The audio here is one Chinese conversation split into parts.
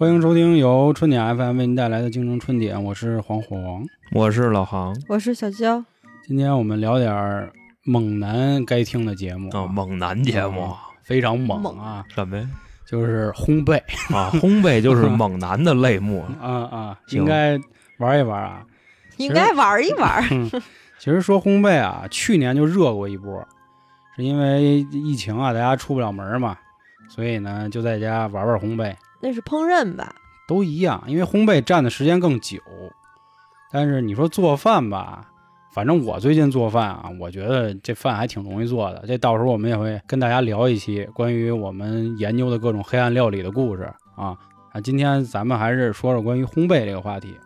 欢迎收听由春点 FM 为您带来的京城春点，我是黄火王。我是老杭我是小娇，今天我们聊点儿猛男该听的节目啊，猛男节目啊非常猛猛啊，什么呀？就是烘焙啊，烘焙就是猛男的类目。啊啊，应该玩一玩啊。应该玩一玩。其实说烘焙啊，去年就热过一波，是因为疫情啊，大家出不了门嘛，所以呢就在家玩玩烘焙，那是烹饪吧？都一样，因为烘焙占的时间更久。但是你说做饭吧，反正我最近做饭啊，我觉得这饭还挺容易做的。这到时候我们也会跟大家聊一期关于我们研究的各种黑暗料理的故事啊啊！今天咱们还是说说关于烘焙这个话题。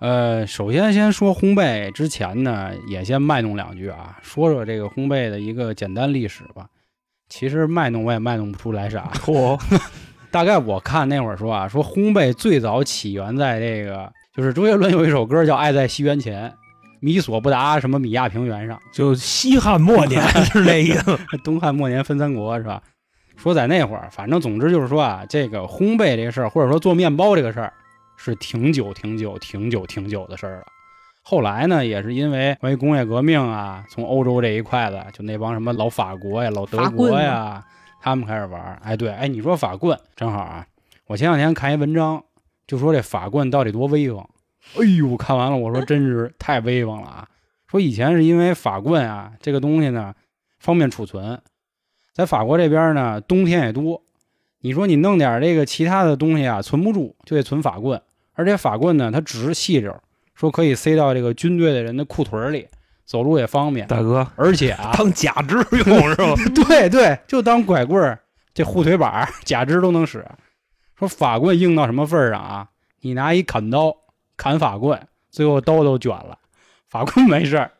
呃，首先先说烘焙之前呢，也先卖弄两句啊，说说这个烘焙的一个简单历史吧。其实卖弄我也卖弄不出来啥，嚯，大概我看那会儿说啊，说烘焙最早起源在这个，就是周杰伦有一首歌叫《爱在西元前》，米索不达什么米亚平原上，就西汉末年 是那意思。东汉末年分三国是吧？说在那会儿，反正总之就是说啊，这个烘焙这个事儿，或者说做面包这个事儿，是挺久挺久挺久挺久的事儿了。后来呢，也是因为关于工业革命啊，从欧洲这一块的，就那帮什么老法国呀、老德国呀，他们开始玩儿。哎，对，哎，你说法棍正好啊，我前两天看一文章，就说这法棍到底多威风。哎呦，看完了我说真是太威风了啊！说以前是因为法棍啊这个东西呢方便储存，在法国这边呢冬天也多，你说你弄点这个其他的东西啊存不住，就得存法棍，而且法棍呢它直细溜，说可以塞到这个军队的人的裤腿里，走路也方便，大哥，而且啊，当假肢用 是吧？对对，就当拐棍儿，这护腿板儿、假肢都能使。说法棍硬到什么份儿上啊？你拿一砍刀砍法棍，最后刀都卷了，法棍没事儿，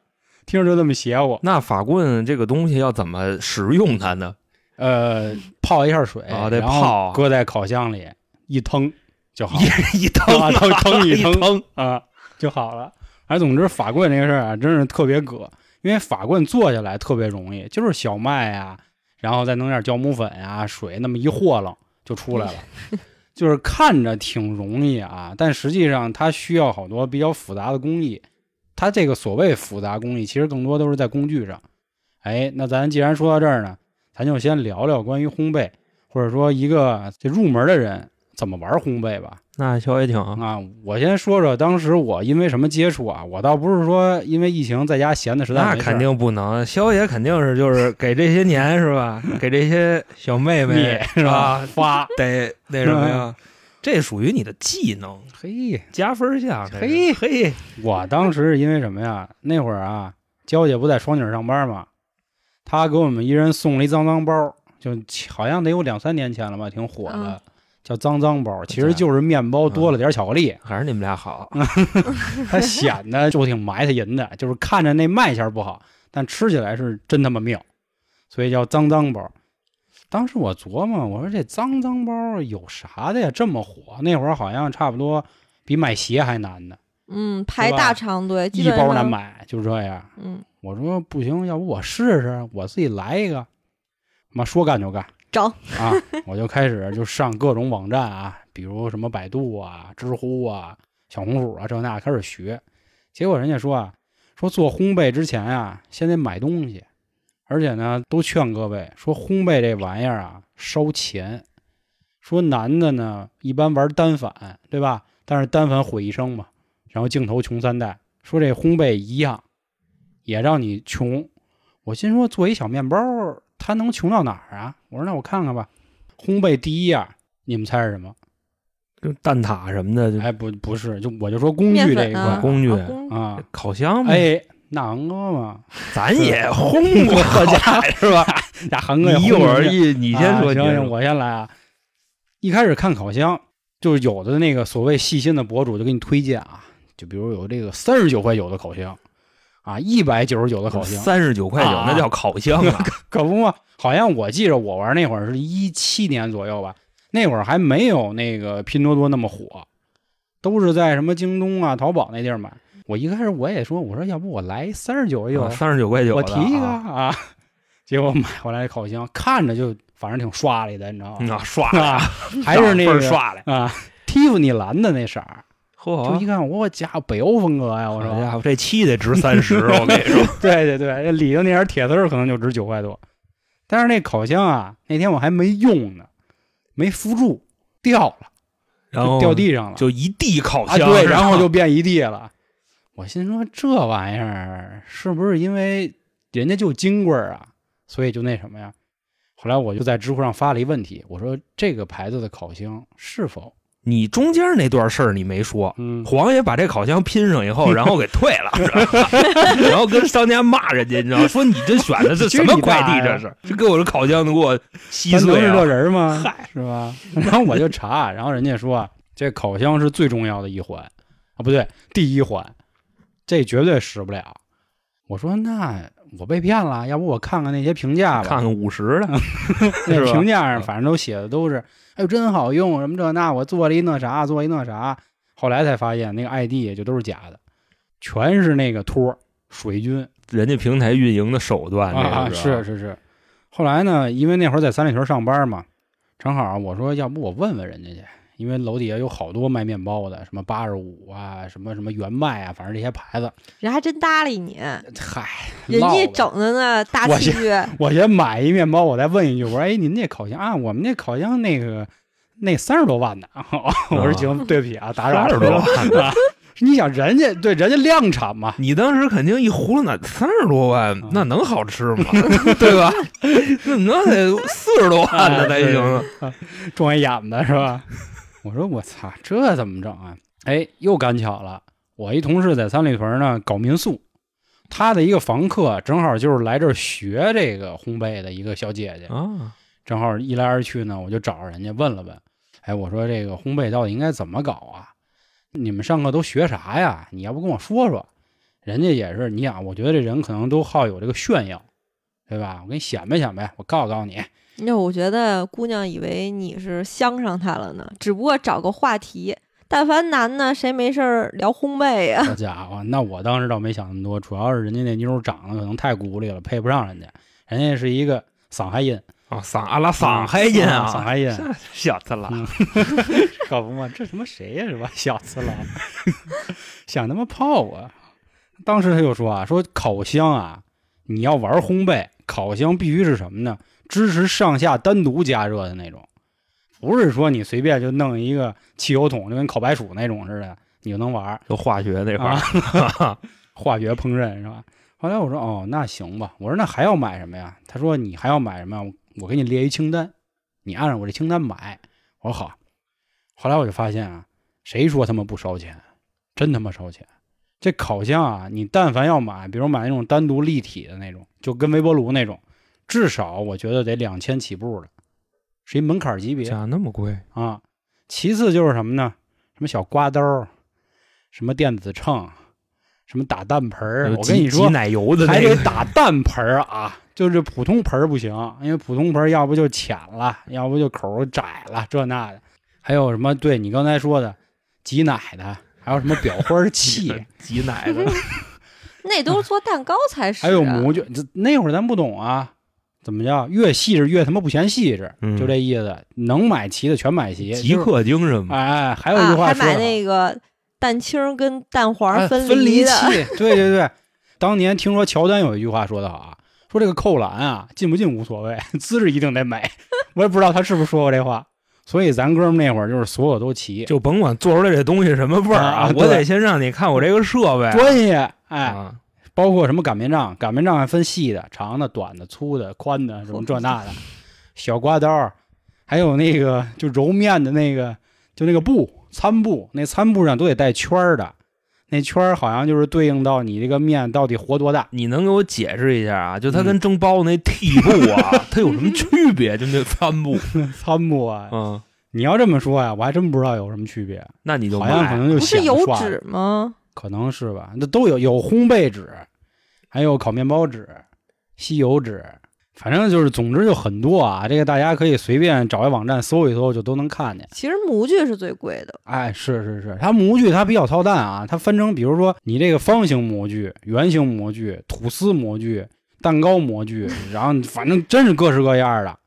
听着就这么邪乎。那法棍这个东西要怎么使用它呢？呃，泡一下水，啊得然后泡搁在烤箱里一腾就好一一腾啊腾腾一一腾，啊就好了。哎，总之法棍这个事儿啊，真是特别葛，因为法棍做下来特别容易，就是小麦啊，然后再弄点酵母粉啊、水，那么一和了就出来了。就是看着挺容易啊，但实际上它需要好多比较复杂的工艺。它这个所谓复杂工艺，其实更多都是在工具上。哎，那咱既然说到这儿呢，咱就先聊聊关于烘焙，或者说一个这入门的人怎么玩烘焙吧。那小也挺啊，我先说说当时我因为什么接触啊？我倒不是说因为疫情在家闲的实在没事儿那肯定不能，肖爷肯定是就是给这些年是吧？给这些小妹妹是吧？啊，发得那什么呀？这属于你的技能，嘿，加分项。嘿嘿，我当时是因为什么呀？那会儿啊，娇姐不在双井上班嘛，她给我们一人送了一脏脏包，就好像得有两三年前了吧，挺火的，嗯叫脏脏包，其实就是面包多了点巧克力，还是你们俩好。它显得就挺埋汰人的，就是看着那卖相不好，但吃起来是真他妈妙，所以叫脏脏包。当时我琢磨，我说这脏脏包有啥的呀？这么火，那会儿好像差不多比买鞋还难呢，嗯，排大长队，一包难买，就这样。嗯，我说不行，要不我试试，我自己来一个。妈说干就干整啊！我就开始就上各种网站啊，比如什么百度啊、知乎啊、小红书啊这那开始学。结果人家说啊，说做烘焙之前啊，先得买东西，而且呢，都劝各位说烘焙这玩意儿啊烧钱。说男的呢一般玩单反，对吧？但是单反毁一生嘛，然后镜头穷三代。说这烘焙一样，也让你穷。我心说做一小面包，它能穷到哪儿啊？我说那我看看吧。烘焙第一样，你们猜是什么？就蛋挞什么的，就哎，不不是，就我就说工具这一粉啊块工具啊。烤箱嘛。哎，那航哥嘛，咱也烘过家 是吧？那航哥你一会儿一你先说，啊行行，你先我先来啊。一开始看烤箱，就是有的那个所谓细心的博主就给你推荐啊，就比如有这个三十九块九的烤箱，啊，一百九十九的烤箱，三十九块九，啊那叫烤箱啊！可不嘛。好像我记着我玩那会儿是一七年左右吧，那会儿还没有那个拼多多那么火，都是在什么京东啊、淘宝那地儿买。我一开始我也说，我说要不我来三十九也有，三十九块九，我提一个啊，啊。结果买回来烤箱，看着就反正挺刷里的，你知道吗？啊，刷啊，还是 那个刷来，啊，蒂芙尼蓝的那色儿，就一，看，我家伙北欧风格呀！我说，好家伙，这漆得值三十，我跟你说，对对对，这里头那点铁丝可能就值九块多，但是那烤箱啊，那天我还没用呢，没扶住，掉了，然后掉地上了，就一地烤啊，箱，对，然后就变一地了。我心说这玩意儿是不是因为人家就金贵儿啊，所以就那什么呀？后来我就在知乎上发了一问题，我说这个牌子的烤箱是否你中间那段事儿你没说。嗯黄爷把这烤箱拼上以后，然后给退了，然后跟商家骂人家，你知道？说你这选的是什么快递？这是，这给我这烤箱能给我稀咱能是这碎啊！人吗？嗨，是吧？然后我就查，然后人家说啊这烤箱是最重要的一环啊，不对，第一环，这绝对使不了。我说那我被骗了，要不我看看那些评价吧。看看五十的，那评价上反正都写的都是，哎呦真好用，什么这那，我做了一那啥，做一那啥。后来才发现那个 ID 也就都是假的，全是那个托儿水军人家平台运营的手段，啊，是是是。后来呢，因为那会儿在三里屯上班嘛，正好我说要不我问问人家去，因为楼底下有好多卖面包的，什么八十五啊，什么什么原麦啊，反正这些牌子。人还真搭理你，嗨，人家整的呢 大我气，我先买一面包，我再问一句，我说：“哎，您那烤箱啊，我们那烤箱那个那三十多万呢。”我说：“行，对不起啊，打扰了。”三十多万啊！你想人家对人家量产嘛，你当时肯定一葫芦那三十多万啊，那能好吃吗？对吧？那能得四十多万的才行啊。啊，撞一眼的是吧？我说我操，这怎么整啊？哎，又赶巧了，我一同事在三里屯呢搞民宿，他的一个房客正好就是来这儿学这个烘焙的一个小姐姐，啊，正好一来二去呢，我就找人家问了问，哎，我说这个烘焙到底应该怎么搞啊？你们上课都学啥呀？你要不跟我说说？人家也是，你想，我觉得这人可能都好有这个炫耀，对吧？我给你显摆显摆，我告诉告诉你，那我觉得姑娘以为你是相上他了呢，只不过找个话题。但凡男的，谁没事儿聊烘焙呀？好家伙，那我当时倒没想那么多，主要是人家那妞长得可能太古里了，配不上人家。人家是一个嗓海音，啊，嗓阿拉嗓海音啊啊，上海人，小子了，嗯可不嘛，这他妈谁呀、是吧？小次郎，想他妈泡我。当时他就说啊，说烤箱啊，你要玩烘焙，烤箱必须是什么呢？支持上下单独加热的那种，不是说你随便就弄一个汽油桶，就跟烤白薯那种似的，你就能玩儿。就化学那块啊儿，化学烹饪是吧？后来我说哦，那行吧。我说那还要买什么呀？他说你还要买什么我给你列一清单，你按照我这清单买。我说好。后来我就发现啊，谁说他妈不烧钱？真他妈烧钱！这烤箱啊，你但凡要买，比如买那种单独立体的那种，就跟微波炉那种，至少我觉得得两千起步了，是一门槛级别。咋那么贵，啊。其次就是什么呢？什么小刮刀儿，什么电子秤，什么打蛋盆儿。我跟你说，挤奶油的还得，打蛋盆儿啊，就是普通盆儿不行，因为普通盆儿要不就浅了，要不就口儿窄了，这那的。还有什么？对你刚才说的挤奶的，还有什么裱花儿器，挤奶的，那都是做蛋糕才是、啊。还有模具。这那会儿咱不懂啊，怎么叫越细致越他妈不嫌细致，嗯就这意思。能买齐的全买齐，极客精神嘛。哎，还有一句啊，还买话说得好那个蛋清跟蛋黄哎分分离的，器，对对对。当年听说乔丹有一句话说的好啊，说这个扣篮啊，进不进无所谓，姿势一定得美。我也不知道他是不是说过这话。所以咱哥们那会儿就是所有都齐，就甭管做出来这东西什么味儿啊我对得先让你看我这个设备。专业，哎，啊，包括什么擀面杖，擀面杖还分细的、长的、短的、粗的、宽的，什么这那的，小刮刀，还有那个就揉面的那个，就那个布餐布，那餐布上都得带圈儿的，那圈儿好像就是对应到你这个面到底活多大。你能给我解释一下啊？就它嗯跟蒸包子那屉布啊，它有什么区别？就那餐布，餐布啊，嗯，你要这么说呀，我还真不知道有什么区别，那你就好像可买能就不是油显刷了脂吗？可能是吧？那都有，有烘焙纸，还有烤面包纸、吸油纸，反正就是，总之就很多啊。这个大家可以随便找一网站搜一搜，就都能看见。其实模具是最贵的，哎，是是是，它模具它比较操蛋啊，它分成比如说你这个方形模具、圆形模具、吐司模具、蛋糕模具，然后反正真是各式各样的，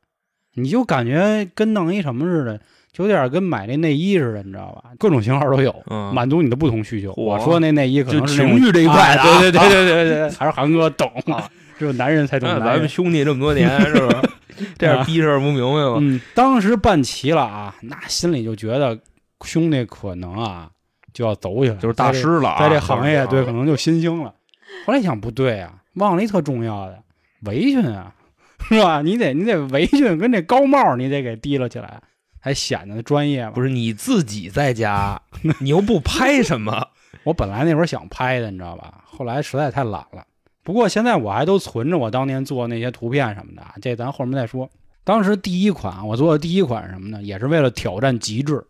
你就感觉跟弄一什么似的，就有点跟买那内衣似的，你知道吧？各种型号都有，嗯，满足你的不同需求。我说那内衣可能是那种就情趣这一块的啊啊对对对对对对，还是韩哥懂啊，只有男人才懂那男。咱们兄弟这么多年是吧？这样逼事儿不明白吗？嗯，当时办齐了啊，那心里就觉得兄弟可能啊就要走起来，就是大师了啊，在这行业，对，可能就新兴了。后来一想不对啊，忘了一特重要的围裙啊，是吧？你得你得围裙跟这高帽你得给提了起来，还显得专业嘛。不是你自己在家，你又不拍什么？我本来那会儿想拍的，你知道吧？后来实在太懒了。不过现在我还都存着我当年做那些图片什么的啊，这咱后面再说。当时第一款我做的第一款什么呢？也是为了挑战极致，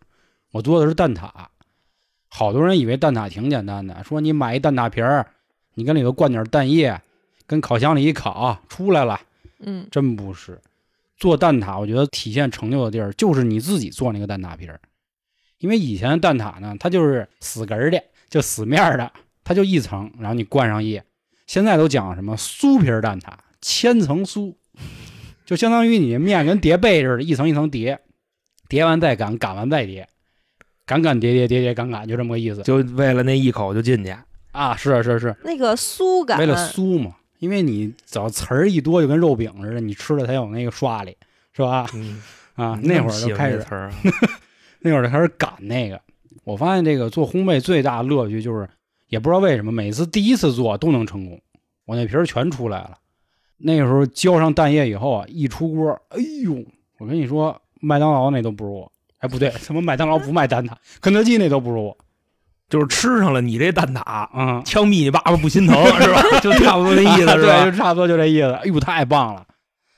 我做的是蛋挞。好多人以为蛋挞挺简单的，说你买一蛋挞皮儿，你跟里头灌点蛋液，跟烤箱里一烤出来了。嗯，真不是，做蛋挞，我觉得体现成就的地儿就是你自己做那个蛋挞皮儿，因为以前的蛋挞呢，它就是死根儿的，就死面儿的，它就一层，然后你灌上液。现在都讲什么酥皮儿蛋挞，千层酥，就相当于你面跟叠被似的，一层一层叠，叠完再擀，擀完再叠，擀擀叠叠叠叠擀擀，就这么个意思就为了那一口就进去，啊！是是是，那个酥感，为了酥嘛，因为你只要词儿一多，就跟肉饼似的，你吃了才有那个刷力，是吧？嗯啊，那会儿就开始，词儿啊，那会儿就开始赶那个。我发现这个做烘焙最大的乐趣就是，也不知道为什么，每次第一次做都能成功，我那皮儿全出来了。那个时候浇上蛋液以后啊，一出锅，哎呦，我跟你说，麦当劳那都不如我。哎，不对，什么麦当劳不卖蛋挞，肯德基那都不如我。就是吃上了你这蛋挞，嗯、枪毙你爸爸不心疼 是吧？就差不多那意思 是对，吧就？差不多就这意思。哎呦，太棒了！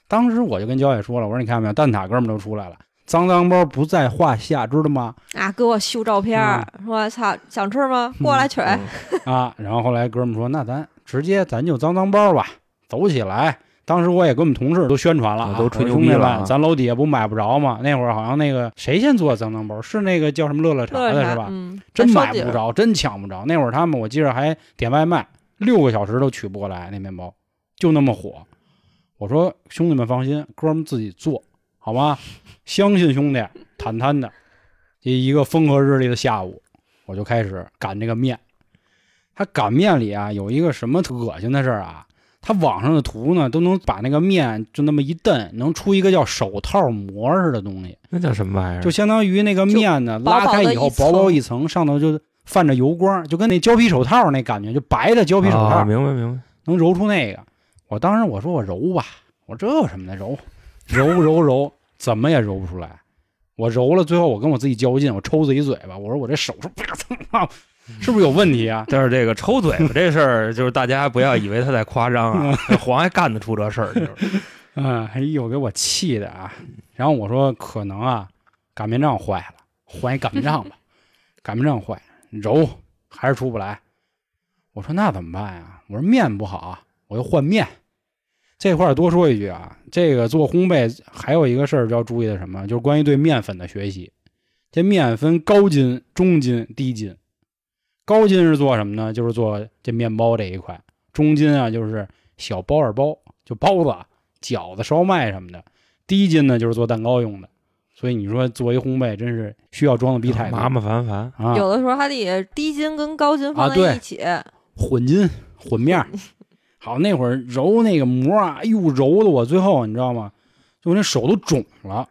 当时我就跟焦野说了，我说你看没有，蛋挞哥们都出来了，脏脏包不在话下，知道吗？啊，给我秀照片儿，说操，想吃吗？过来取。嗯啊，然后后来哥们说，那咱直接咱就脏脏包吧，走起来。当时我也跟我们同事都宣传了、都吹牛逼了咱楼底下不买不着吗？那会儿好像那个谁先做脏脏包，是那个叫什么乐乐茶的是吧？嗯，真买不着，真抢不着。那会儿他们我记着还点外卖，六个小时都取不过来那面包，就那么火。我说兄弟们放心，哥们自己做好吗？相信兄弟，坦坦的。这一个风和日丽的下午，我就开始擀这个面。他擀面里啊有一个什么特恶心的事儿啊？他网上的图呢都能把那个面就那么一蹬，能出一个叫手套膜似的东西。那叫什么玩意儿？就相当于那个面呢薄薄拉开以后薄薄一层，上头就泛着油光，就跟那胶皮手套那感觉，就白的胶皮手套，啊明白明白。能揉出那个。我当时我说我揉吧，我说这有什么的揉，揉揉揉，怎么也揉不出来。我揉了，最后我跟我自己较劲，我抽自己嘴巴，我说我这手是啪蹭啊，是不是有问题啊？但是这个抽嘴巴这事儿，就是大家不要以为他在夸张啊，那 黄还干得出这事儿，就是嗯，哎呦，给我气的啊！然后我说可能啊，擀面杖坏了，换一擀面杖吧。擀面杖坏，揉还是出不来。我说那怎么办呀？我说面不好啊，我就换面。这块儿多说一句啊，这个做烘焙还有一个事儿要注意的什么，就是关于对面粉的学习。这面分高筋、中筋、低筋。高筋是做什么呢？就是做这面包这一块。中筋啊，就是小包儿包，就包子、饺子、烧麦什么的。低筋呢，就是做蛋糕用的。所以你说做一烘焙，真是需要装的逼太多麻麻烦烦。啊！有的时候还得低筋跟高筋放在一起，混筋混面儿。好，那会儿揉那个膜啊，哎呦，揉的我最后你知道吗？就我那手都肿了，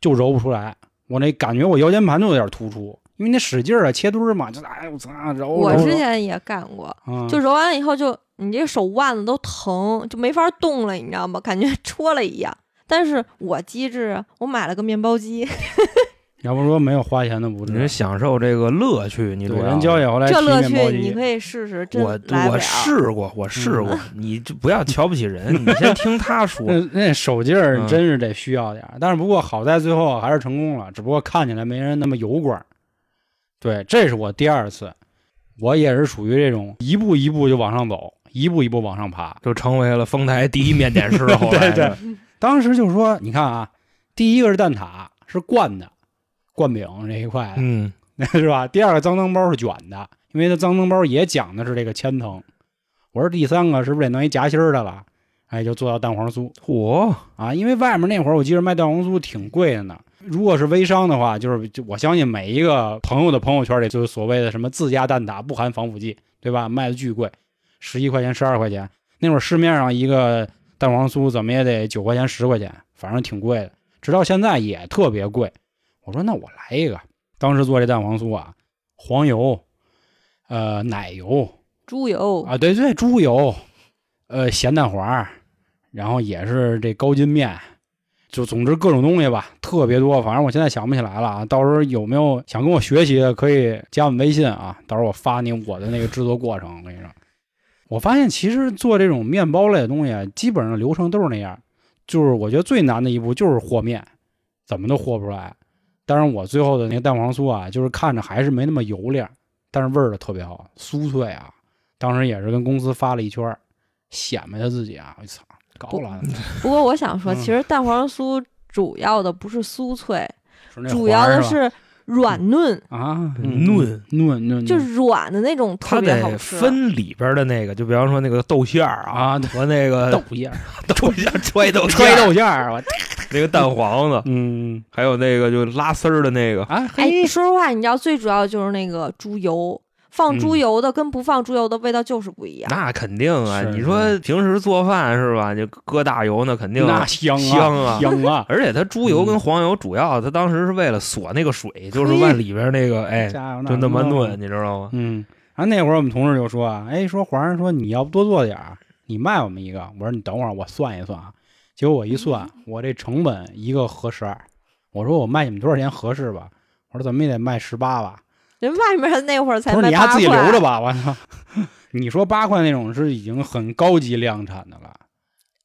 就揉不出来。我那感觉我腰间盘都有点突出，因为那使劲儿啊，切墩儿嘛，就哎我操，揉我之前也干过，啊，就揉完了以后就你这手腕子都疼，就没法动了，你知道吗？感觉 戳了一样。但是我机智啊，我买了个面包机，要不说没有花钱的不你是。享受这个乐趣，你主对，要人焦野后来这乐趣你可以试试，真我我。试过，我试过，你就不要瞧不起人，你先听他说。那那手劲儿嗯真是得需要点儿，但是不过好在最后还是成功了，只不过看起来没人那么油光儿。对，这是我第二次，我也是属于这种一步一步就往上走，一步一步往上爬。就成为了丰台第一面点师。后来对对当时就是说，你看啊，第一个是蛋挞，是灌的，灌饼这一块的，嗯，是吧？第二个脏脏包是卷的，因为它脏脏包也讲的是这个千层。我说第三个是不是得弄一夹心儿的了？哎，就做到蛋黄酥嚯，啊。因为外面那会儿我记得卖蛋黄酥挺贵的呢。如果是微商的话，就是就我相信每一个朋友的朋友圈里，就是所谓的什么自家蛋挞不含防腐剂，对吧？卖的巨贵，十一块钱、十二块钱。那会儿市面上一个蛋黄酥怎么也得九块钱、十块钱，反正挺贵的。直到现在也特别贵。我说那我来一个。当时做这蛋黄酥啊，黄油，呃，奶油猪油啊，对对，猪油，呃，咸蛋黄，然后也是这高筋面，就总之各种东西吧，特别多。反正我现在想不起来了啊。到时候有没有想跟我学习的，可以加我们微信啊。到时候我发你我的那个制作过程。我跟你说，我发现其实做这种面包类的东西啊，基本上流程都是那样。就是我觉得最难的一步就是和面，怎么都和不出来。当然，我最后的那个蛋黄酥啊，就是看着还是没那么油亮，但是味儿特别好，酥脆啊。当时也是跟公司发了一圈，显摆他自己啊！我操，高了，不过我想说，嗯。其实蛋黄酥主要的不是酥脆，主要的是软嫩，啊，嫩嫩嫩，就是软的那种，特别好吃。分里边的那个，就比方说那个豆馅儿啊，啊，和那个豆馅儿，豆馅儿揣豆 揣豆馅儿，我 那个蛋黄的，嗯。还有那个就拉丝儿的那个，啊，哎，嘿，说实话，你知道最主要就是那个猪油，放猪嗯油的跟不放猪油的味道就是不一样。那肯定啊！你说平时做饭是吧？就搁大油那肯定那香啊香啊香啊！而且它猪油跟黄油主要，它当时是为了锁那个水，就是嘿往里边那个，哎，就那么炖，你知道吗？嗯，然后那会儿我们同事就说啊，哎，说皇上说你要不多做点儿，你卖我们一个。我说你等会儿我算一算啊。结果我一算，我这成本一个合十二。我说我卖你们多少钱合适吧？我说怎么也得卖十八吧。人外面那会儿才卖他说你还自己，留着吧，我操！你说八块那种是已经很高级量产的了，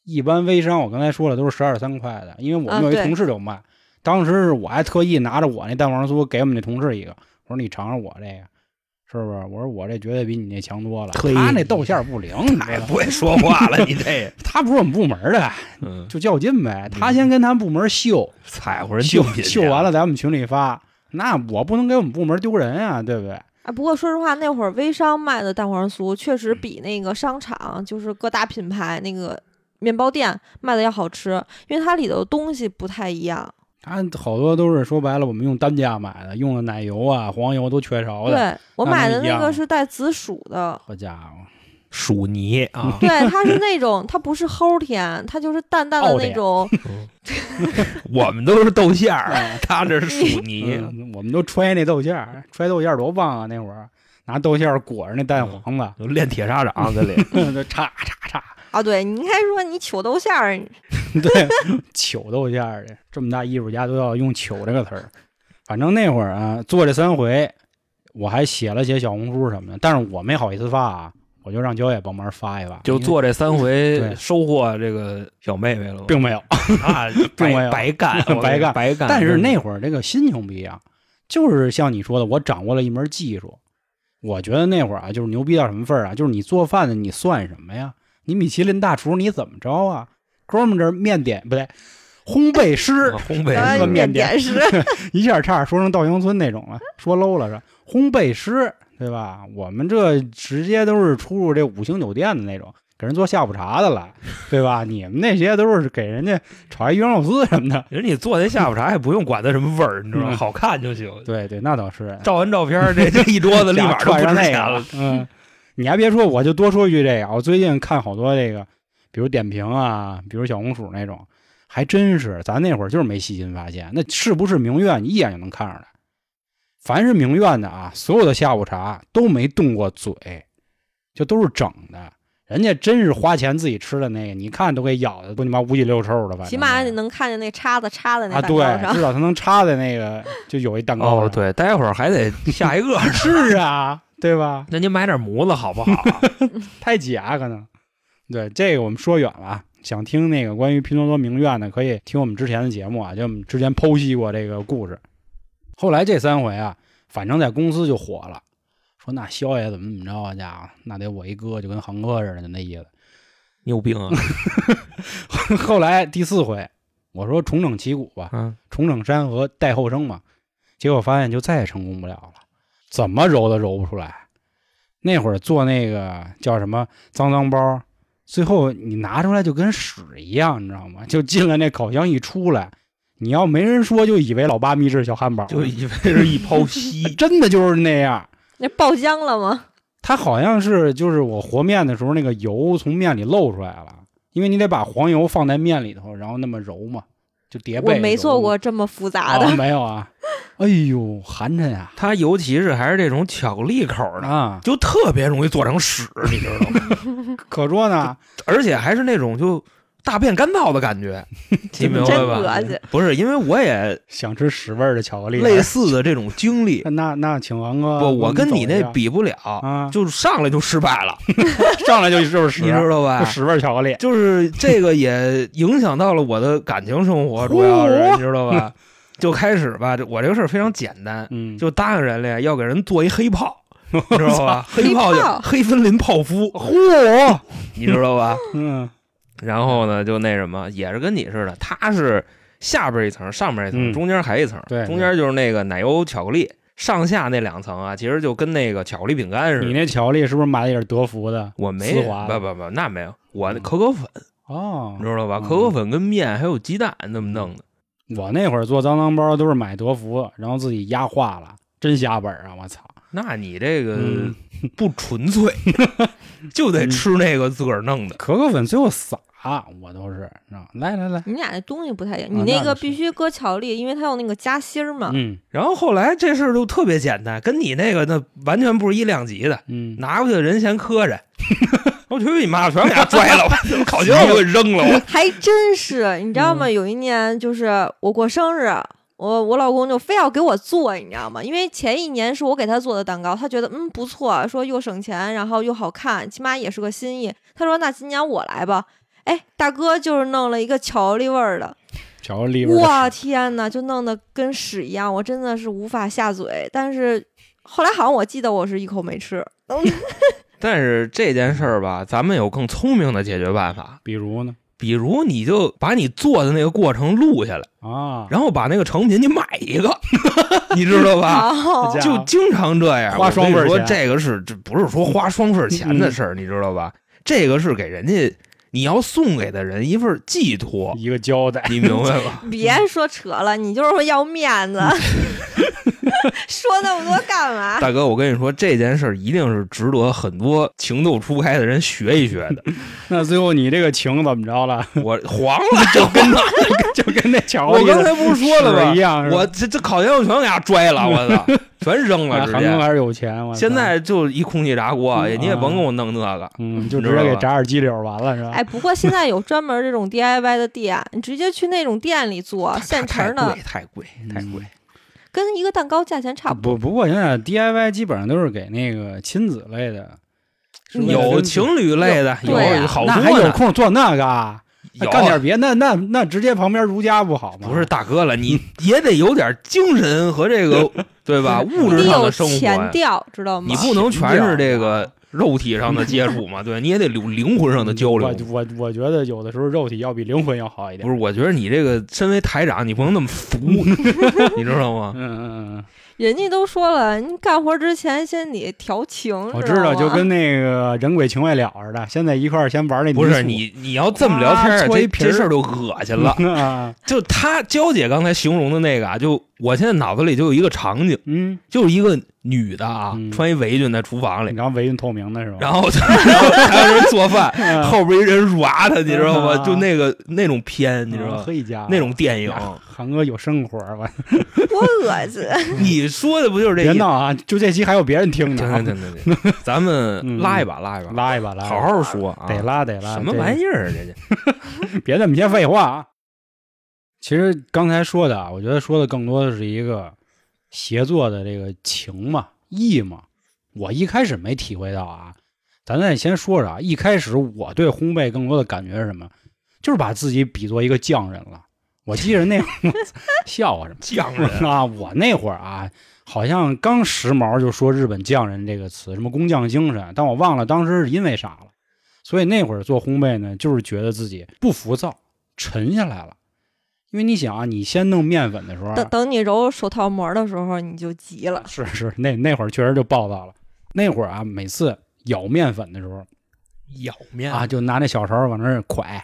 一般微商我刚才说了都是十二三块的，因为我们有一同事就卖，当时是我还特意拿着我那蛋黄酥给我们那同事一个，我说你尝尝我这个，是不是？我说我这绝对比你那强多了，他那豆馅儿不灵，你太这个不会说话了，你这，他不是我们部门的，嗯，就较劲呗，他先跟他们部门秀，踩乎人秀竞品去秀完了在我们群里发，那我不能给我们部门丢人啊，对不对？啊，不过说实话，那会儿微商卖的蛋黄酥确实比那个商场，就是各大品牌那个面包店卖的要好吃，因为它里头的东西不太一样。它好多都是说白了，我们用单价买的，用的奶油啊、黄油都缺少的。对我买的那个是带紫薯的，好家伙，薯泥啊，对，它是那种，它不是齁甜，它就是淡淡的那种。我们都是豆馅儿，他这是薯泥，嗯我们都揣那豆馅儿，揣豆馅儿多棒啊！那会儿拿豆馅儿裹着那蛋黄子，就练铁砂掌在里。就叉叉叉，啊，对你应该说你糗豆馅儿，对，糗豆馅儿的，这么大艺术家都要用“糗”这个词儿。反正那会儿啊，做这三回，我还写了写小红书什么的，但是我没好意思发啊，我就让焦野帮忙发一发，就做这三回收获这个小妹妹了吗？并没有。啊，并没白有白干，白干白干。但是那会儿这个心情不一样，就是像你说的，我掌握了一门技术。我觉得那会儿啊，就是牛逼到什么份儿啊？就是你做饭的，你算什么呀？你米其林大厨你怎么着啊？哥们儿这面点不对，烘焙师啊 烘焙师面点点师，一下差点说成稻香村那种了，说 low 了是烘焙师对吧？我们这直接都是出入这五星酒店的那种，给人做下午茶的了，对吧？你们那些都是给人家炒一鱼香肉丝什么的。人你做那下午茶也不用管它什么味儿，你知道吗？嗯好看就行。对对，那倒是。照完照片，这这一桌子立马串 上那个了。嗯，你还别说，我就多说一句这个，我最近看好多这个，比如点评啊，比如小红薯那种，还真是，咱那会儿就是没细心发现，那是不是明月，你一眼就能看出来。凡是名苑的啊，所有的下午茶都没动过嘴，就都是整的。人家真是花钱自己吃的那个，你看都给咬的都你妈五脊六兽的，吧起码你能看见那叉子插在那啊，蛋糕对，上。至少它能插在那个就有一蛋糕哦，对，待会儿还得下一个。是啊，对吧？那您买点模子好不好啊？太假可能。对，这个我们说远了啊。想听那个关于拼多多名苑的，可以听我们之前的节目啊，就我们之前剖析过这个故事。后来这三回啊，反正在公司就火了，说那肖爷怎么怎么着啊，家伙，那得我一哥就跟航哥似的，就那意思。你有病啊！后来第四回，我说重整旗鼓吧，嗯，重整山河待后生嘛，结果发现就再也成功不了了，怎么揉都揉不出来。那会儿做那个叫什么脏脏包，最后你拿出来就跟屎一样，你知道吗？就进了那烤箱一出来，你要没人说，就以为老八秘制小汉堡，就以为是一泡稀。真的就是那样。那爆浆了吗？它好像是就是我和面的时候，那个油从面里漏出来了，因为你得把黄油放在面里头，然后那么揉嘛，就叠被。我没做过这么复杂的，哦没有啊。哎呦，寒碜呀！它尤其是还是这种巧克力口的，啊，就特别容易做成屎，你知道吗？可说呢。而且还是那种就大便干燥的感觉，你明白吧？不是，因为我也想吃屎味儿的巧克力，类似的这种经历。那那请王哥，不，我跟你那比不了，啊，就上来就失败了，上来就就是屎，你知道吧就？屎味儿巧克力。就是这个也影响到了我的感情生活，主要是你知道吧？就开始吧，这我这个事儿非常简单，嗯，就答应人家要给人做一黑炮，你知道吧？黑黑炮就黑森林泡芙，嚯，你知道吧？嗯然后呢，就那什么，也是跟你似的，它是下边一层，上边一层，嗯中间还一层，对中间就是那个奶油巧克力，上下那两层啊，其实就跟那个巧克力饼干似的。你那巧克力是不是买的也是德芙的？我没丝滑不不不，那没有，我那嗯可可粉，哦你，知道吧？嗯可可粉跟面还有鸡蛋那么弄的。我那会儿做脏脏包都是买德芙，然后自己压化了，真下本儿啊！我操，那你这个嗯 不纯粹，就得吃那个自个儿弄的。可可粉最后撒，我都是，来来来，你俩那东西不太一样，啊你那个必须搁巧克力，因为它有那个夹心儿嘛。嗯然后后来这事儿就特别简单，跟你那个那完全不是一量级的。嗯，拿过去人嫌磕碜，我去你妈，全给他拽了，我烤箱都给扔了。我还真是，你知道嗯吗？有一年就是我过生日，我我老公就非要给我做，你知道吗？因为前一年是我给他做的蛋糕，他觉得嗯不错，说又省钱，然后又好看，起码也是个心意。他说那今年我来吧。哎，大哥就是弄了一个巧克力味儿的，巧克力味儿的哇天呐，就弄得跟屎一样，我真的是无法下嘴。但是后来好像我记得我是一口没吃，但是这件事儿吧，咱们有更聪明的解决办法，比如呢？比如你就把你做的那个过程录下来，啊，然后把那个成品你买一个，你知道吧？就经常这样，花双份钱这个是这不是说花双份钱的事儿，你知道吧？这个是给人家你要送给的人一份寄托，一个交代，你明白吧？别说扯了，你就是要面子，说那么多干嘛？大哥，我跟你说，这件事儿一定是值得很多情窦初开的人学一学的。那最后你这个情怎么着了？我黄了，就跟那，就跟那巧克我刚才不是说了吗？一样，我这这烤箱全给他拽了，我操，全扔了，直接。啊韩哥还是有钱，我现在就一空气炸锅，嗯你也甭给我弄那个。嗯，就直接给炸点鸡柳完了是吧？哎，不过现在有专门这种 DIY 的店，你直接去那种店里做现成的贵，，太贵，太贵。跟一个蛋糕价钱差不多。不不过现在 DIY 基本上都是给那个亲子类的，有情侣类的，有好那还有。空做那个啊，有干点别那那那直接旁边如家不好吗？不是大哥了，你也得有点精神和这个对吧？物质上的生前活，调，知道吗你？不能全是这个肉体上的接触嘛？对，你也得有灵魂上的交流。我我我觉得有的时候肉体要比灵魂要好一点。不是，我觉得你这个身为台长，你不能那么俗，你知道吗？嗯嗯嗯人家都说了，你干活之前先得调情，嗯，我知道，就跟那个人鬼情未了似的，现在一块儿先玩那不是你，你要这么聊天儿，这这事儿就恶心了。啊，就他娇姐刚才形容的那个啊，就我现在脑子里就有一个场景，嗯，就是一个女的啊，嗯穿一围裙在厨房里，然后围裙透明的是吧？然后 然后还有人做饭，嗯后边一人耍他，你知道吗？啊就那个那种片，你知道吗？黑家那种电影，呀韩哥有生活儿吧？多恶心！你说的不就是这？别闹啊！就这期还有别人听呢 咱们嗯拉一把，拉一把，拉一把，拉好好说啊！得拉得拉，什么玩意儿啊？这 这别那么些废话啊！其实刚才说的啊，我觉得说的更多的是一个协作的这个情嘛、义嘛。我一开始没体会到啊，咱再先说说啊，一开始我对烘焙更多的感觉是什么？就是把自己比作一个匠人了。我记着那 笑话什么匠人 啊？我那会儿啊，好像刚时髦就说日本匠人这个词，什么工匠精神，但我忘了当时是因为啥了。所以那会儿做烘焙呢，就是觉得自己不浮躁，沉下来了。因为你想啊，你先弄面粉的时候，等等你揉手套膜的时候，你就急了。是是那那会儿确实就暴躁了。那会儿啊，每次舀面粉的时候，舀面啊，就拿那小勺往那儿蒯，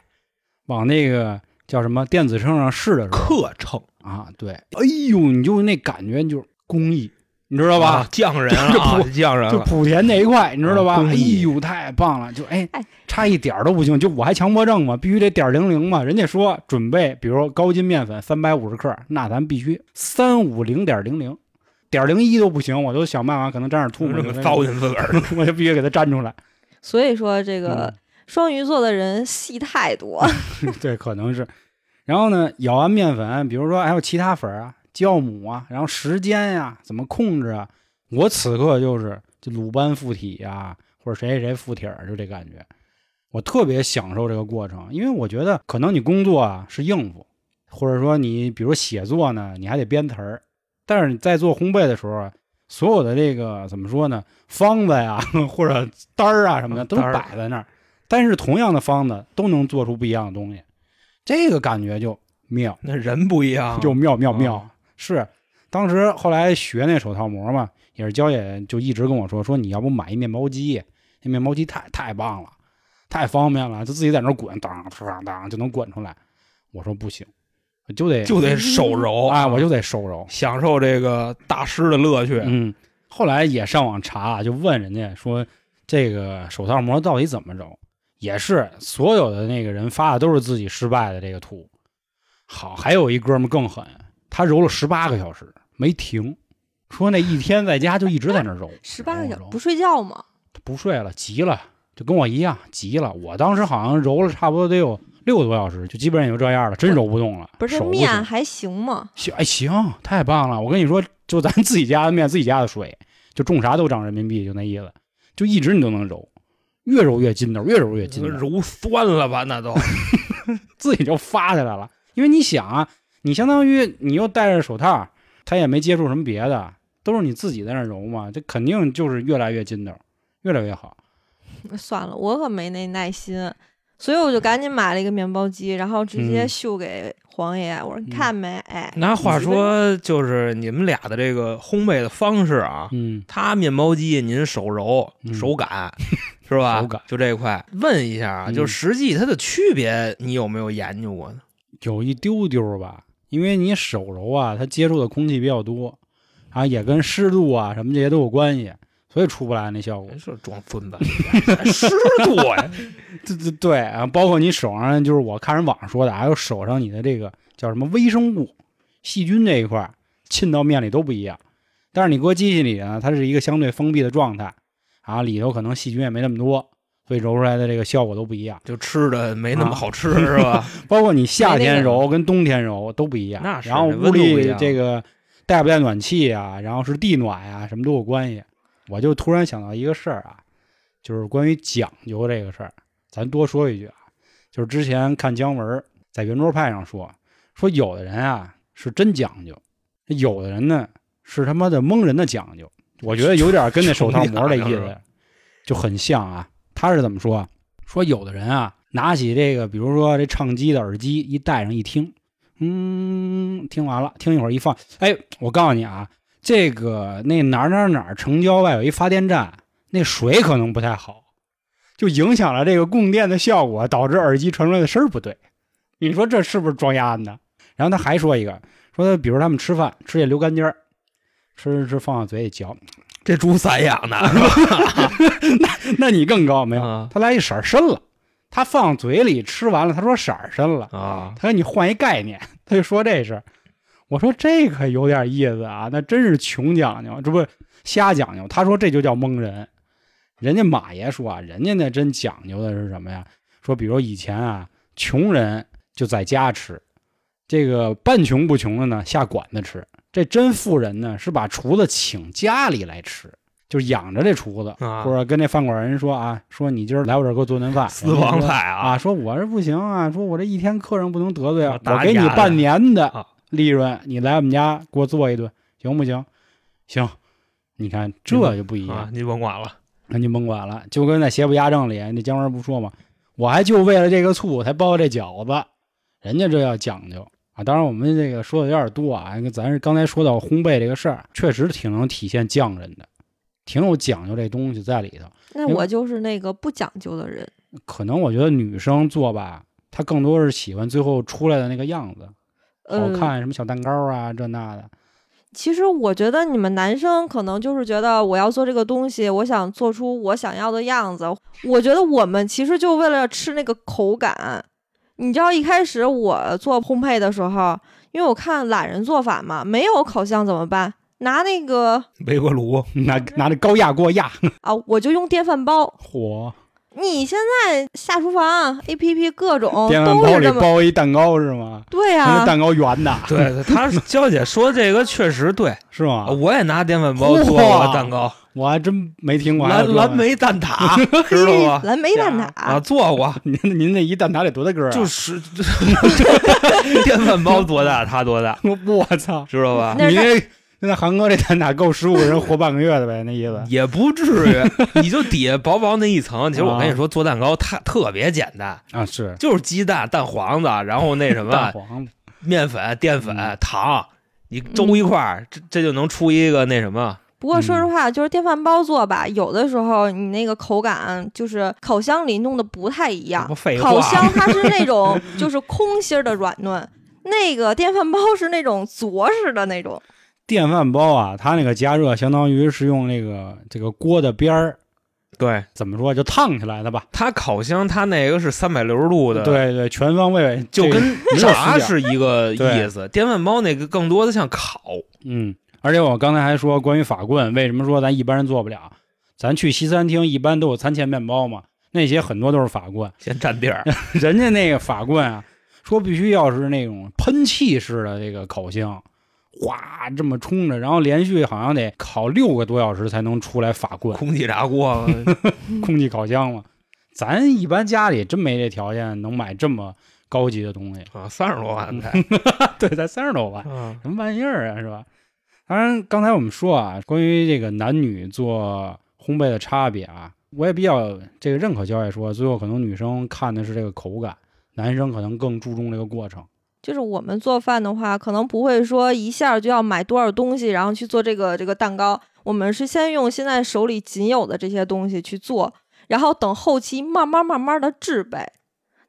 往那个叫什么电子秤上试的时候克秤啊，对，哎呦，你就那感觉就是工艺，你知道吧？啊匠人就啊莆，匠人 就莆田那一块，你知道吧？哎呦，太棒了！就哎哎，差一点儿都不行。就我还强迫症嘛，必须得点儿零零嘛。人家说准备，比如说高筋面粉三百五十克，那咱必须三五零点零零，点零一都不行，我都想办法可能沾点吐沫，就这么糟践自个儿。我就必须给它粘出来。所以说这个嗯双鱼座的人戏太多，对，可能是。然后呢，舀完面粉，比如说还有其他粉儿啊、酵母啊，然后时间呀、怎么控制啊？我此刻就是就鲁班附体呀、或者谁谁谁附体儿，就这感觉。我特别享受这个过程，因为我觉得可能你工作啊是应付，或者说你比如写作呢，你还得编词儿，但是你在做烘焙的时候啊，所有的这个怎么说呢，方子呀 或者单儿啊什么的都摆在那儿，但是同样的方子都能做出不一样的东西，这个感觉就妙，那人不一样，就妙妙妙。啊是，当时后来学那手套膜嘛，也是焦姐就一直跟我说，说你要不买一面包机，那面包机太太棒了，太方便了，就自己在那儿滚，当当当就能滚出来。我说不行，就得就得手揉啊，我就得手揉。享受这个大师的乐趣。嗯，后来也上网查，就问人家说这个手套膜到底怎么揉，也是所有的那个人发的都是自己失败的这个图。好，还有一哥们儿更狠，他揉了十八个小时没停，说那一天在家就一直在那儿揉，十八个小时不睡觉吗？不睡了，急了，就跟我一样急了。我当时好像揉了差不多得有六个多小时，就基本上也就这样了，真揉不动了。不是面还行吗？行，哎，行，太棒了！我跟你说，就咱自己家的面，自己家的水，就种啥都涨人民币，就那意思，就一直你都能揉，越揉越筋道，越揉越筋道，揉酸了吧？那都 自己就发起来了。因为你想啊，你相当于你又戴着手套，他也没接触什么别的，都是你自己在那揉嘛，这肯定就是越来越筋道，越来越好。算了，我可没那耐心，所以我就赶紧买了一个面包机，然后直接嗯秀给黄爷。我说你看没？哎，那话说，就是你们俩的这个烘焙的方式啊，嗯，他面包机您手揉嗯手感是吧？手感就这一块。问一下啊，嗯就实际它的区别，你有没有研究过呢？有一丢丢吧，因为你手揉啊，它接触的空气比较多，啊，也跟湿度啊什么这些都有关系，所以出不来那效果。是装孙子，湿度 呀，对对对啊，包括你手上，就是我看人网上说的，还有手上你的这个叫什么微生物、细菌这一块儿沁到面里都不一样。但是你搁机器里呢，它是一个相对封闭的状态，啊，里头可能细菌也没那么多，所以揉出来的这个效果都不一样。就吃的没那么啊好吃，是吧？包括你夏天揉跟冬天揉都不一样。那是然后屋里这个带不带暖气啊，然后是地暖呀、什么都有关系。我就突然想到一个事儿啊，就是关于讲究这个事儿，咱多说一句啊，就是之前看姜文在圆桌派上说，说有的人啊是真讲究，有的人呢是他妈的蒙人的讲究。我觉得有点跟那手套膜的意思 就很像啊。他是怎么说？说有的人啊，拿起这个，比如说这唱机的耳机一戴上一听，嗯，听完了，听一会儿一放，哎，我告诉你啊，这个那哪儿哪儿哪儿城郊外有一发电站，那水可能不太好，就影响了这个供电的效果，导致耳机传出来的声儿不对。你说这是不是装鸭子呢？然后他还说一个，说他比如他们吃饭吃这溜干尖儿，吃吃吃放到嘴里嚼，这猪散养的，那那你更高没有？啊他来一色儿深了，他放嘴里吃完了，他说色儿深了，啊，他说你换一概念，他就说这是。我说这可有点意思啊，那真是穷讲究，这不瞎讲究。他说这就叫蒙人。人家马爷说啊，人家那真讲究的是什么呀？说比如以前啊，穷人就在家吃，这个半穷不穷的呢下馆子吃，这真富人呢是把厨子请家里来吃，就养着这厨子，啊或者跟那饭馆人说啊，说你今儿来我这儿给我做顿饭，私房菜啊，啊，说我这不行啊，说我这一天客人不能得罪啊我给你半年的啊利润，你来我们家给我做一顿，行不行？行，你看这就不一样，啊，您甭管了，那您甭管了，就跟在邪不压正里，那姜文不说嘛，我还就为了这个醋才包这饺子，人家这要讲究啊。当然我们这个说的有点多啊，咱是刚才说到烘焙这个事儿，确实挺能体现匠人的，挺有讲究这东西在里头。那我就是那个不讲究的人。可能我觉得女生做吧，她更多是喜欢最后出来的那个样子，好呃看，什么小蛋糕啊，这那的。其实我觉得你们男生可能就是觉得我要做这个东西，我想做出我想要的样子。我觉得我们其实就为了吃那个口感。你知道一开始我做烘焙的时候，因为我看懒人做法嘛，没有烤箱怎么办？拿那个 微波炉，拿拿那高压锅压，啊，我就用电饭煲。火你现在下厨房 A P P 各种电饭煲里包一蛋糕是吗？对啊，那蛋糕圆的，对，他娇姐说这个确实对，是吗？我也拿电饭煲做过蛋糕，我还真没听过。蓝蓝莓蛋挞，知道吗？蓝莓蛋挞、啊，做过，您您那一蛋挞得多大个儿啊？就是 电饭煲多大，它多大，我操！知道吧？你这现在韩哥这蛋挞够十五个人活半个月的呗？那意思？也不至于，你就底下薄薄那一层。其实我跟你说，做蛋糕它特别简单，啊，是就是鸡蛋、蛋黄子，然后那什么蛋么黄面粉、淀粉嗯、糖，你周一块儿，这这就能出一个那什么。不过说实嗯话，就是电饭煲做吧，有的时候你那个口感就是烤箱里弄的不太一样烤箱 它是那种就是空心儿的软嫩，那个电饭煲是那种着式的那种。电饭煲啊，它那个加热相当于是用那个这个锅的边儿，对，怎么说就烫起来的吧？它烤箱它那个是三百六十度的，，对对，全方位就跟炸是一个意思。电饭煲那个更多的像烤，嗯，而且我刚才还说关于法棍，为什么说咱一般人做不了？咱去西餐厅一般都有餐前面包嘛，那些很多都是法棍，先占地儿。人家那个法棍啊，说必须要是那种喷气式的这个烤箱，哗这么冲着，然后连续好像得烤六个多小时才能出来法棍，空气炸锅，空气烤箱嘛。咱一般家里真没这条件能买这么高级的东西，啊，三十多万才。对，才三十多万。啊，什么玩意儿啊，是吧？当然，刚才我们说啊，关于这个男女做烘焙的差别啊，我也比较这个认可焦姐说，最后可能女生看的是这个口感，男生可能更注重这个过程。就是我们做饭的话，可能不会说一下就要买多少东西，然后去做这个这个蛋糕。我们是先用现在手里仅有的这些东西去做，然后等后期慢慢慢慢的制备。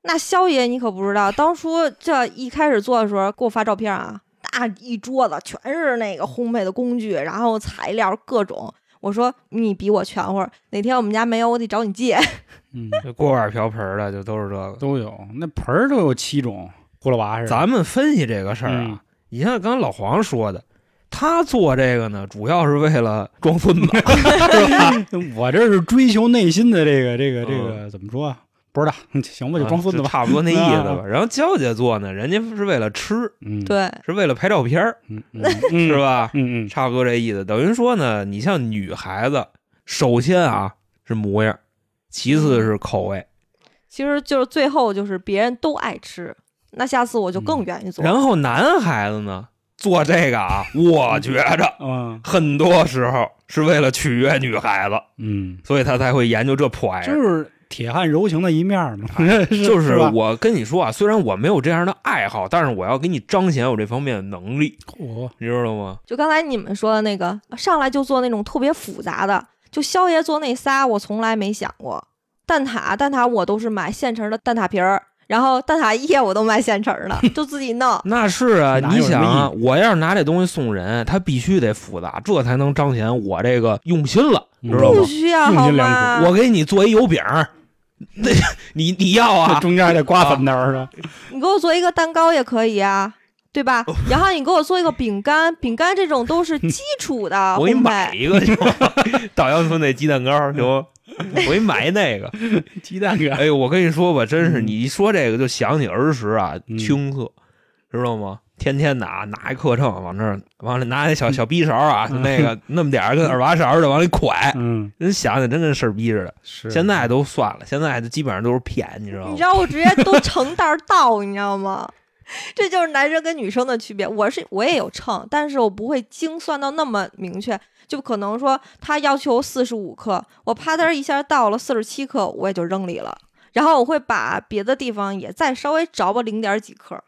那肖爷你可不知道，当初这一开始做的时候，给我发照片啊，大一桌子全是那个烘焙的工具，然后材料各种。我说你比我全乎儿，哪天我们家没有，我得找你借。嗯，这锅碗瓢盆的就都是这个。都有，那盆儿都有七种，葫芦娃似的。咱们分析这个事儿嗯啊，你像刚才老黄说的，他做这个呢，主要是为了装孙子，是吧？我这是追求内心的这个这个这嗯个怎么说啊？不知道，行吧，就装孙子吧。啊差不多那意思吧啊。然后娇姐做呢，人家是为了吃，嗯，，对，是为了拍照片儿，嗯嗯嗯，是？吧？嗯嗯，差不多这意思。等于说呢，你像女孩子，首先啊是模样，其次是口味，其实就是最后就是别人都爱吃，那下次我就更愿意做。然后男孩子呢做这个啊，我觉着嗯很多时候是为了取悦女孩子，嗯，所以他才会研究这破玩意儿。就是铁汉柔情的一面嘛，就是我跟你说啊，虽然我没有这样的爱好，但是我要给你彰显我这方面的能力，哦，你知道吗？就刚才你们说的那个，上来就做那种特别复杂的，就肖爷做那仨，我从来没想过。蛋挞，蛋挞我都是买现成的蛋挞皮儿，然后蛋挞液我都买现成的，就自己弄。那是啊，你想啊，我要是拿这东西送人，他必须得复杂，这才能彰显我这个用心了，你知道吗不？需要好用心良吗？我给你做一油饼儿，那 你你要啊？中间还得刮粉头是吧？你给我做一个蛋糕也可以啊，对吧？然后你给我做一个饼干，饼干这种都是基 础的我给你买。一个行吗？稻香村那鸡蛋糕行吗？我给你买那个。鸡蛋糕，哎呦，我跟你说吧，真是嗯你一说这个就想起儿时啊，嗯青涩，知道吗？天天拿拿一课秤往那儿，往里拿那小小逼勺啊，就那个 那么点儿跟耳挖勺似的往里蒯，嗯，人想想真跟事儿逼似的。是现在都算了，现在就基本上都是骗，你知道吗你知？道我直接都成袋儿倒，你知道吗？这就是男生跟女生的区别。我是我也有秤，但是我不会精算到那么明确，就可能说他要求四十五克，我啪嗒一下到了四十七克，我也就扔里了。然后我会把别的地方也再稍微着吧零点几克。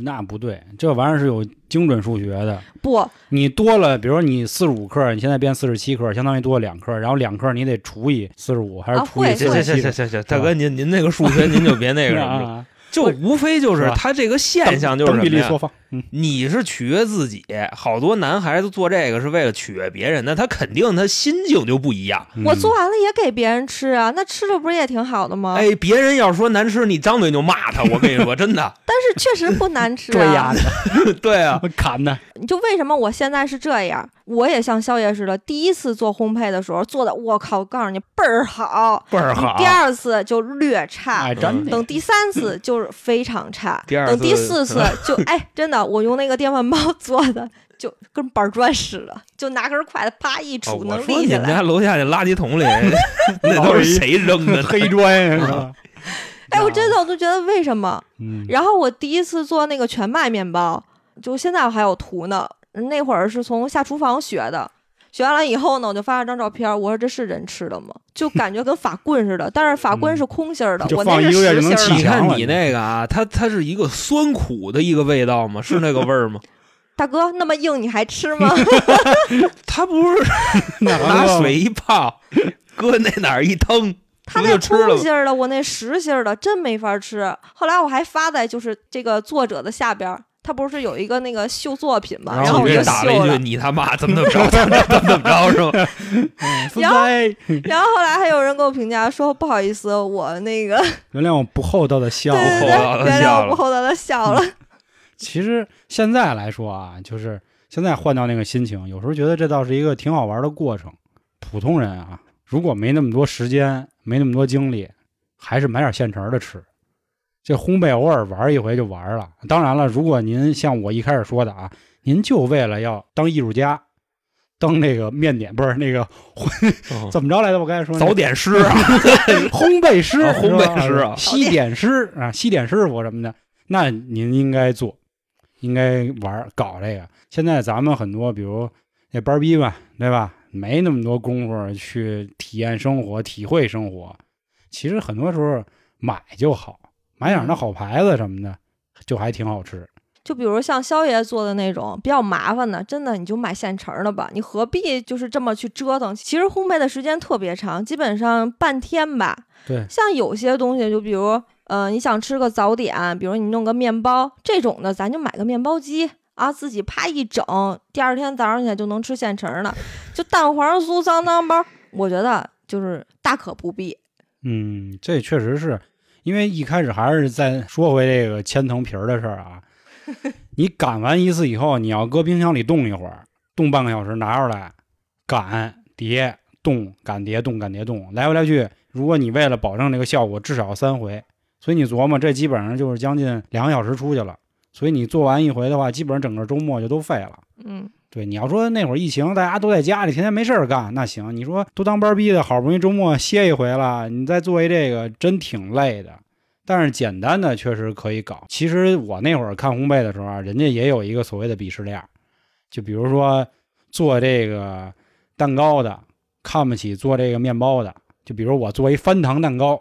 那不对，这玩意儿是有精准数学的。不，你多了，比如说你四十五克，你现在变四十七克，相当于多了两克，然后两克你得除以四十五，还是啊除以会行行四十七？行行行行，大哥您您那个数学您就别那个什么了，啊，就无非就是他这个现象就是什么呀比例缩放。嗯，你是取悦自己，好多男孩子做这个是为了取悦别人，那他肯定他心境就不一样。我嗯做完了也给别人吃啊，那吃的不是也挺好的吗？哎，别人要说难吃，你张嘴就骂他，我跟你说，真的，但是确实不难吃啊。对啊，砍的，就为什么我现在是这样？我也像肖爷似的，第一次做烘焙的时候做的，我靠，我告诉你倍儿好。倍儿好第。二次就略差，哎，真的等。第三次就是非常差，第二等第四次就哎，真的，我用那个电饭煲 做的就跟板砖似的，就拿根筷子啪一哦杵能我说你立起来。们家楼下那垃圾桶里，那都是谁扔的？黑砖是吧？哎，我真的我都觉得为什么？嗯，然后我第一次做那个全麦面包，就现在我还有图呢。那会儿是从下厨房学的，学完了以后呢，我就发了张照片，我说这是人吃的吗？就感觉跟法棍似的，但是法棍是空心儿的，就我那是放一个月就实心儿的。你看你那个啊，它它是一个酸苦的一个味道吗？是那个味儿吗？大哥那么硬你还吃吗？他不是 拿水一泡，搁那哪儿一腾，他那不就吃了？空心儿的，我那实心儿的真没法吃。后来我还发在就是这个作者的下边儿，他不是有一个那个秀作品嘛，然后我就打了一句：“你他妈怎么怎么着，怎么怎么着，是吧然后然后后来还有人给我评价说不好意思，我那个原谅我不厚道的笑原谅我不厚道的笑了。其实现在来说啊，就是现在换掉那个心情，有时候觉得这倒是一个挺好玩的过程。普通人啊，如果没那么多时间，没那么多精力，还是买点现成的吃。这烘焙偶尔玩一回就玩了。当然了，如果您像我一开始说的啊，您就为了要当艺术家，当那个面点不是那个嗯怎么着来的？我刚才说早点师啊，烘焙师、啊烘焙师啊西点师啊，西点师傅什么的，那您应该做，应该玩儿搞这个。现在咱们很多，比如那班儿逼吧，对吧？没那么多功夫去体验生活、体会生活。其实很多时候买就好，买点儿那好牌子什么的，就还挺好吃。就比如像肖爷做的那种比较麻烦的，真的你就买现成的吧，你何必就是这么去折腾？其实烘焙的时间特别长，基本上半天吧。对，像有些东西，就比如呃，你想吃个早点，比如你弄个面包这种的，咱就买个面包机啊，自己啪一整，第二天早上起来就能吃现成的。就蛋黄酥、脏脏包，我觉得就是大可不必。嗯，这确实是因为一开始还是在说回这个千层皮儿的事儿啊。你擀完一次以后，你要搁冰箱里冻一会儿，冻半个小时，拿出来擀叠冻擀叠冻擀叠冻，来回来去。如果你为了保证这个效果，至少三回。所以你琢磨，这基本上就是将近两个小时出去了。所以你做完一回的话，基本上整个周末就都废了。嗯，对，你要说那会儿疫情，大家都在家里，天天没事儿干，那行。你说都当班儿逼的，好不容易周末歇一回了，你再做一这个，真挺累的。但是简单的确实可以搞。其实我那会儿看烘焙的时候啊，人家也有一个所谓的鄙视链，就比如说做这个蛋糕的看不起做这个面包的，就比如我做一翻糖蛋糕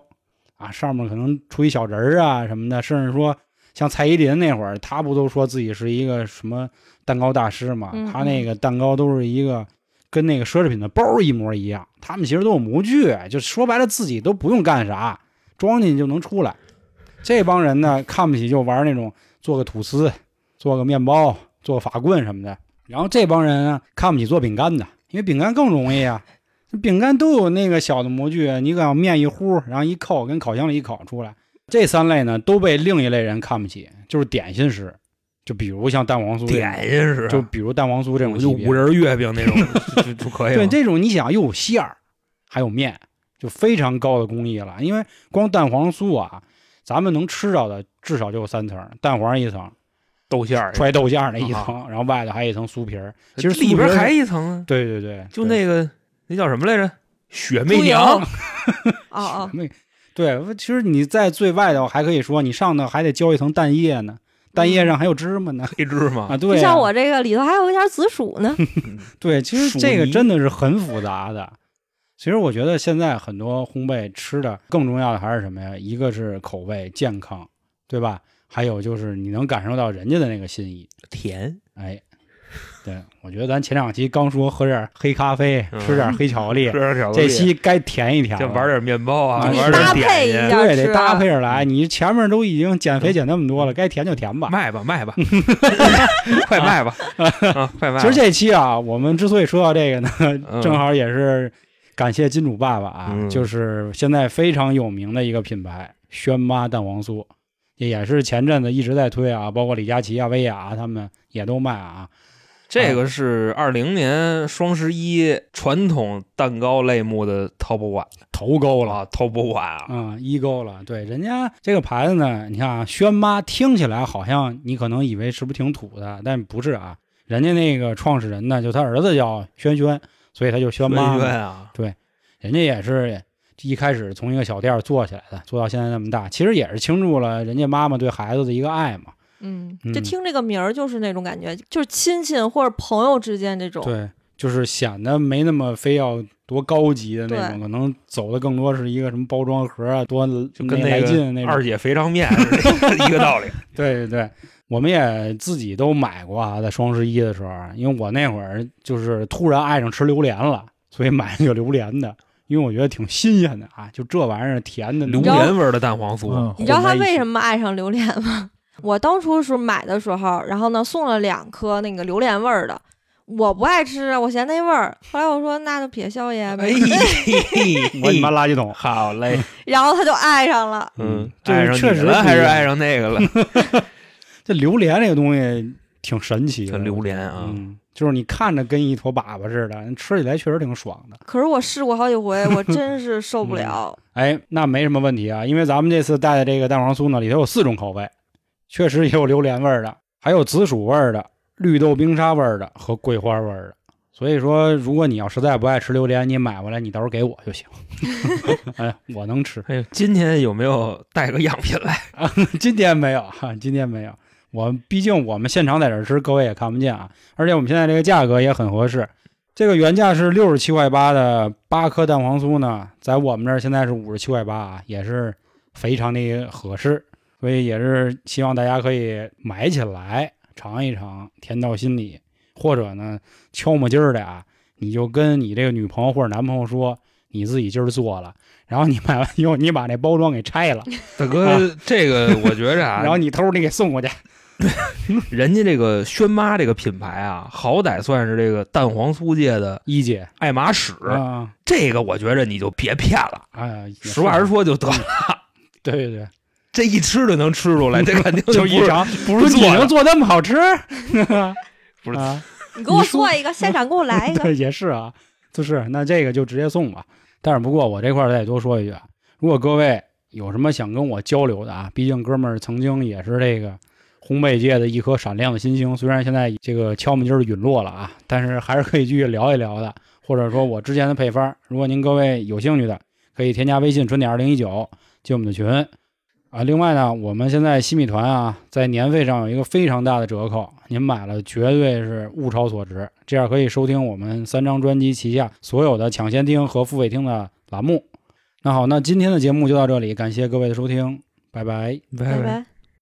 啊，上面可能出一小人儿啊什么的，甚至说像蔡依林那会儿，她不都说自己是一个什么蛋糕大师嘛？嗯她那个蛋糕都是一个跟那个奢侈品的包一模一样，他们其实都有模具，就说白了自己都不用干啥，装进去就能出来。这帮人呢，看不起就玩那种做个吐司、做个面包、做个法棍什么的。然后这帮人呢，看不起做饼干的，因为饼干更容易啊。饼干都有那个小的模具，你往面一糊，然后一扣，跟烤箱里一烤出来。这三类呢，都被另一类人看不起，就是点心师。就比如像蛋黄酥点心是，就比如蛋黄酥这种就五仁月饼那种 就就就可以了。对这种你想又有馅儿，还有面，就非常高的工艺了。因为光蛋黄酥啊，咱们能吃到的至少就有三层：蛋黄一层，豆馅儿，揣豆馅儿那一层，然后外头还有一层酥皮儿。其实里边还一层啊，对对对，就那个那叫什么来着？雪媚猪娘油，哦哦，没对，其实你在最外头还可以说，你上头还得浇一层蛋液呢，蛋液上还有芝麻呢。黑芝麻啊，，就对啊，像我这个里头还有一点紫薯呢。对，其实这个真的是很复杂的。其实我觉得现在很多烘焙吃的更重要的还是什么呀？一个是口味健康，对吧？还有就是你能感受到人家的那个心意，甜，哎，对我觉得咱前两期刚说喝点黑咖啡，嗯吃点黑巧克力 吃，点巧克这，期该甜一甜了，就玩点面包啊，啊玩点搭配一点心，对，得搭配着来。你前面都已经减肥减那么多了，该甜就甜吧。卖吧卖 吧，快卖吧啊，快卖！其实这期啊，我们之所以说到这个呢，嗯正好也是感谢金主爸爸啊，嗯就是现在非常有名的一个品牌轩妈蛋黄酥，也是前阵子一直在推啊，包括李佳琦啊、薇娅啊他们也都卖啊。这个是二零年双十一传统蛋糕类目的 top one 头高了啊，top one 啊，啊、一高了。对，人家这个牌子呢，你看啊，轩妈听起来好像你可能以为是不是挺土的，但不是啊。人家那个创始人呢，就他儿子叫轩轩，所以他就轩妈嘛。轩啊，人家也是一开始从一个小店儿做起来的，做到现在那么大，其实也是倾注了人家妈妈对孩子的一个爱嘛。嗯，嗯就听这个名儿就是那种感觉，就是亲戚或者朋友之间这种。对，就是显得没那么非要多高级的那种，可能走的更多是一个什么包装盒啊，多就跟来那劲的那种。个二姐肥肠面是 一个道理。对对对，我们也自己都买过啊，在双十一的时候啊，因为我那会儿就是突然爱上吃榴莲了，所以买那个榴莲的，因为我觉得挺新鲜的啊，就这玩意儿甜的榴莲味儿的蛋黄酥，嗯，你知道他为什？么爱上榴莲吗？我当初是买的时候，然后呢送了两颗那个榴莲味儿的，我不爱吃啊，我嫌那味儿。后来我说那就撇宵夜呗，哎，我你妈垃圾桶！好嘞，然后他就爱上了。嗯，这爱上确实还是爱上那个了？这榴莲这个东西挺神奇的，这榴莲啊嗯，就是你看着跟一坨粑粑似的，吃起来确实挺爽的。可是我试过好几回，我真是受不了。哎，那没什么问题啊，因为咱们这次带的这个蛋黄酥呢，里头有四种口味，确实也有榴莲味儿的，还有紫薯味儿的、绿豆冰沙味儿的和桂花味儿的。所以说，如果你要实在不爱吃榴莲，你买回来你到时候给我就行。哎，我能吃。哎呦，今天有没有带个样品来？今天没有哈，今天没有。我毕竟我们现场在这儿吃，各位也看不见啊。而且我们现在这个价格也很合适，这个原价是六十七块八的八颗蛋黄酥呢，在我们这儿现在是五十七块八啊，也是非常的合适。所以也是希望大家可以买起来尝一尝，甜到心里。或者呢，敲木劲儿的啊，你就跟你这个女朋友或者男朋友说，你自己今儿做了，然后你买完以后，你把那包装给拆了。大哥，这个 我觉着啊，然后你偷着给送过去。人家这个轩妈这个品牌啊，好歹算是这个蛋黄酥界的一姐爱马仕。啊，这个我觉着你就别骗了，哎呀，也是实话实，说就得了。对 对对，这一吃就能吃出来，这肯定 就不是一尝，不不是你能做那么好吃，不是啊？你给我做一个，现场给我来一个。对，也是啊，就是那这个就直接送吧。但是不过我这块儿再多说一句啊，如果各位有什么想跟我交流的啊，毕竟哥们儿曾经也是这个烘焙界的一颗闪亮的新星，虽然现在这个敲门劲儿陨落了啊，但是还是可以继续聊一聊的。或者说我之前的配方，如果您各位有兴趣的，可以添加微信“春点二零一九”进我们的群啊。另外呢，我们现在西米团啊，在年费上有一个非常大的折扣，您买了绝对是物超所值。这样可以收听我们三张专辑旗下所有的抢先听和付费听的栏目。那好，那今天的节目就到这里，感谢各位的收听，拜拜。拜拜。